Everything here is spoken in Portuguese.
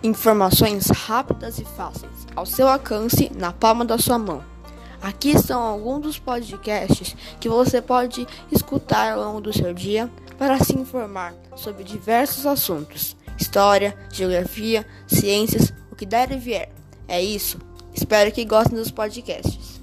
Informações rápidas e fáceis, ao seu alcance, na palma da sua mão. Aqui estão alguns dos podcasts que você pode escutar ao longo do seu dia para se informar sobre diversos assuntos: história, geografia, ciências, o que der e vier. É isso. Espero que gostem dos podcasts.